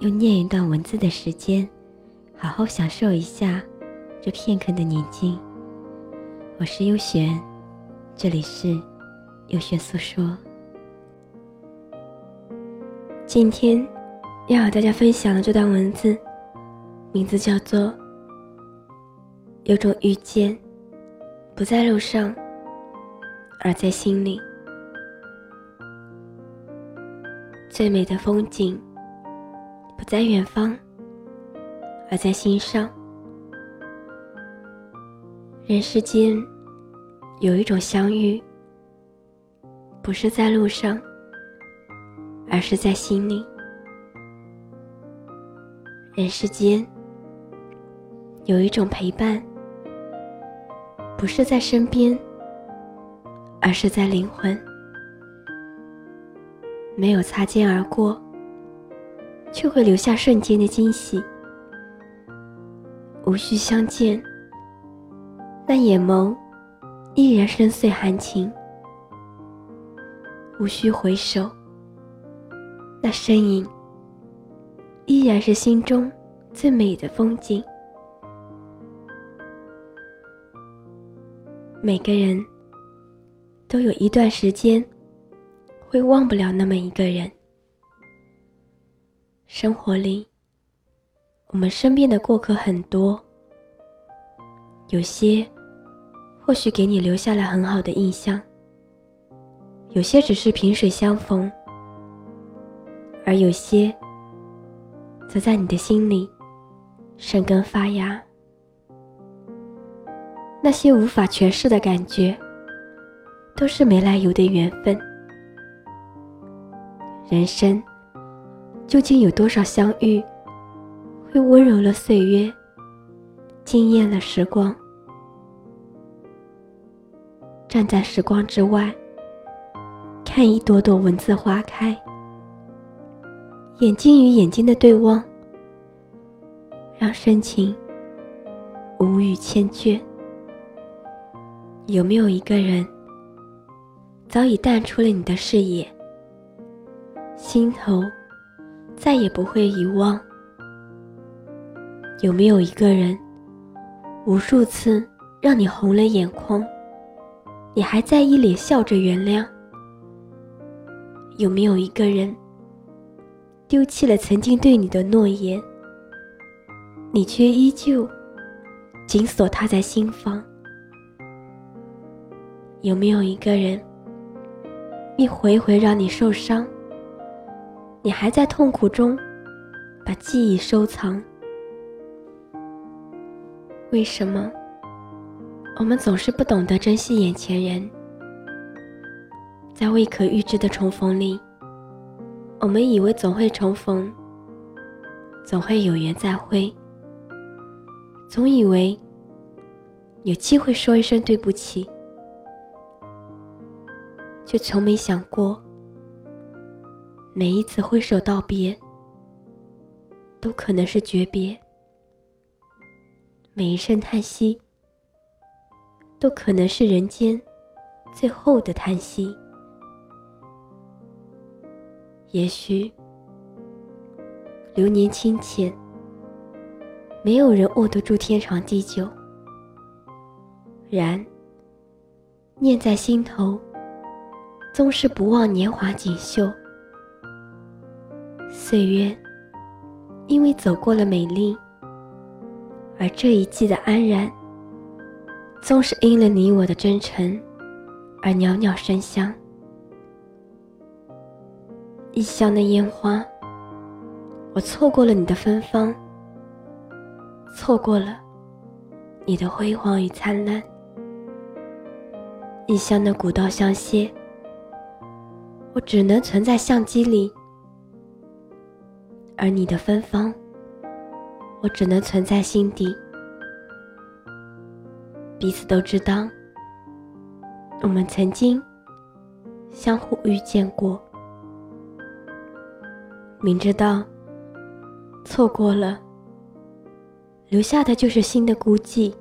用念一段文字的时间，好好享受一下这片刻的宁静。我是优璇，这里是优璇诉说。今天要和大家分享的这段文字，名字叫做《有种遇见，不在路上，而在心里》。最美的风景。在远方，而在心上。人世间有一种相遇，不是在路上，而是在心里。人世间有一种陪伴，不是在身边，而是在灵魂。没有擦肩而过。却会留下瞬间的惊喜。无需相见，那眼眸依然深邃含情；无需回首，那身影依然是心中最美的风景。每个人都有一段时间会忘不了那么一个人。生活里，我们身边的过客很多，有些或许给你留下了很好的印象，有些只是萍水相逢，而有些则在你的心里生根发芽。那些无法诠释的感觉，都是没来由的缘分。人生。究竟有多少相遇，会温柔了岁月，惊艳了时光？站在时光之外，看一朵朵文字花开，眼睛与眼睛的对望，让深情无语千卷。有没有一个人，早已淡出了你的视野？心头。再也不会遗忘。有没有一个人，无数次让你红了眼眶，你还在一脸笑着原谅？有没有一个人，丢弃了曾经对你的诺言，你却依旧紧锁他在心房？有没有一个人，一回回让你受伤？你还在痛苦中，把记忆收藏。为什么我们总是不懂得珍惜眼前人？在未可预知的重逢里，我们以为总会重逢，总会有缘再会，总以为有机会说一声对不起，却从没想过。每一次挥手道别，都可能是诀别；每一声叹息，都可能是人间最后的叹息。也许流年清浅，没有人握得住天长地久；然念在心头，终是不忘年华锦绣。岁月，因为走过了美丽，而这一季的安然，总是因了你我的真诚而袅袅生香。异乡的烟花，我错过了你的芬芳，错过了你的辉煌与灿烂。异乡的古道相歇，我只能存在相机里。而你的芬芳，我只能存在心底。彼此都知道，我们曾经相互遇见过，明知道错过了，留下的就是新的孤寂，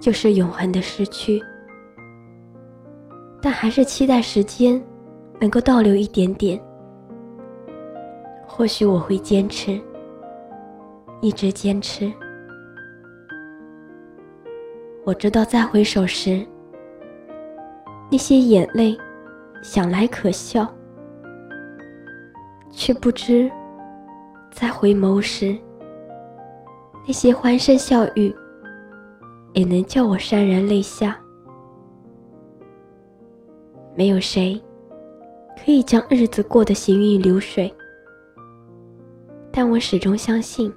就是永恒的失去。但还是期待时间能够倒流一点点，或许我会坚持，一直坚持。我知道，再回首时，那些眼泪想来可笑，却不知再回眸时，那些欢声笑语也能叫我潸然泪下。没有谁可以将日子过得行云流水，但我始终相信，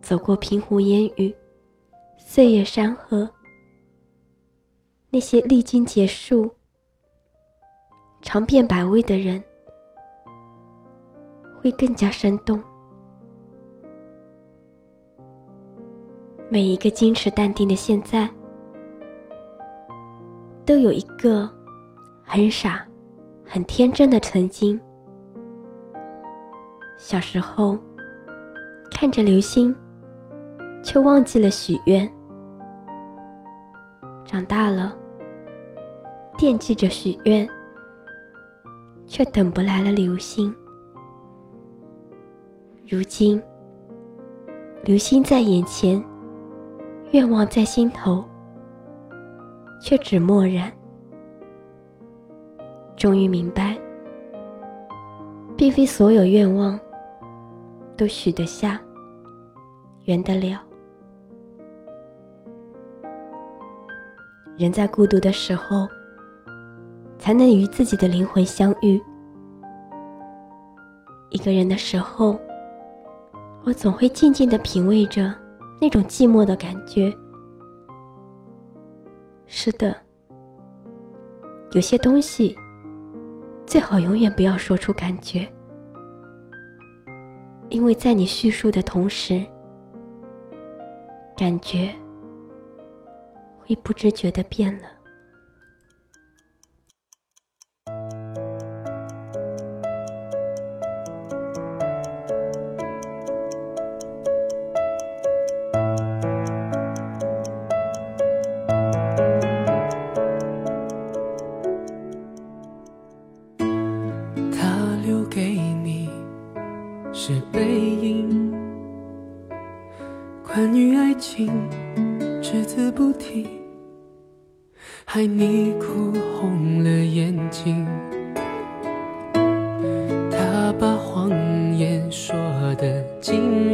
走过平湖烟雨。岁月山河，那些历经劫数、尝遍百味的人，会更加生动。每一个矜持淡定的现在，都有一个很傻、很天真的曾经。小时候，看着流星，却忘记了许愿。长大了，惦记着许愿，却等不来了流星。如今，流星在眼前，愿望在心头，却只默然。终于明白，并非所有愿望都许得下，圆得了。人在孤独的时候，才能与自己的灵魂相遇。一个人的时候，我总会静静的品味着那种寂寞的感觉。是的，有些东西最好永远不要说出感觉，因为在你叙述的同时，感觉。会不知觉的变了。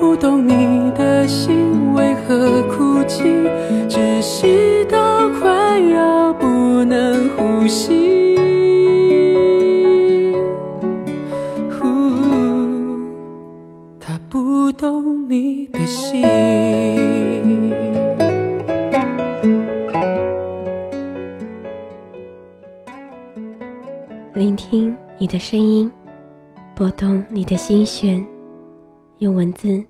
不懂你的心为何哭泣，窒息到快要不能呼吸。他不懂你的心，聆听你的声音，拨动你的心弦，用文字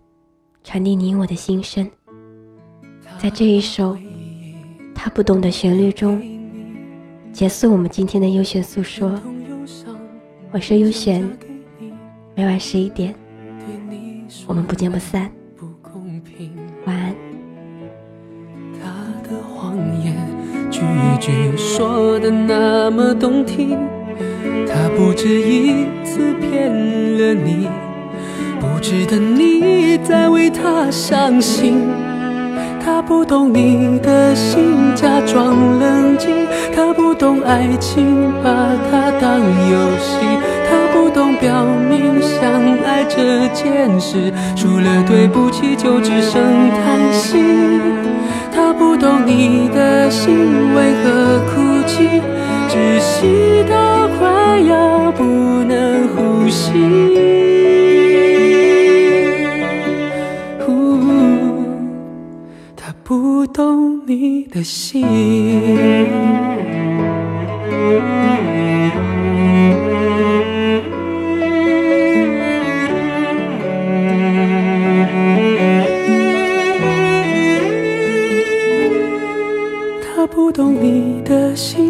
传递你我的心声。在这一首他不懂的旋律中，结束我们今天的优选诉说。我是优选，每晚十一点。我们不见不散。晚安。他的谎言句句说的那么动听，他不止一次骗了你，不值得你再为他伤心。他不懂你的心，假装冷静。他不懂爱情，把它当游戏。他不懂表明相爱这件事，除了对不起就只剩叹息。他不懂你的心为何哭泣，窒息到快要不能呼吸。的心。他不懂你的心，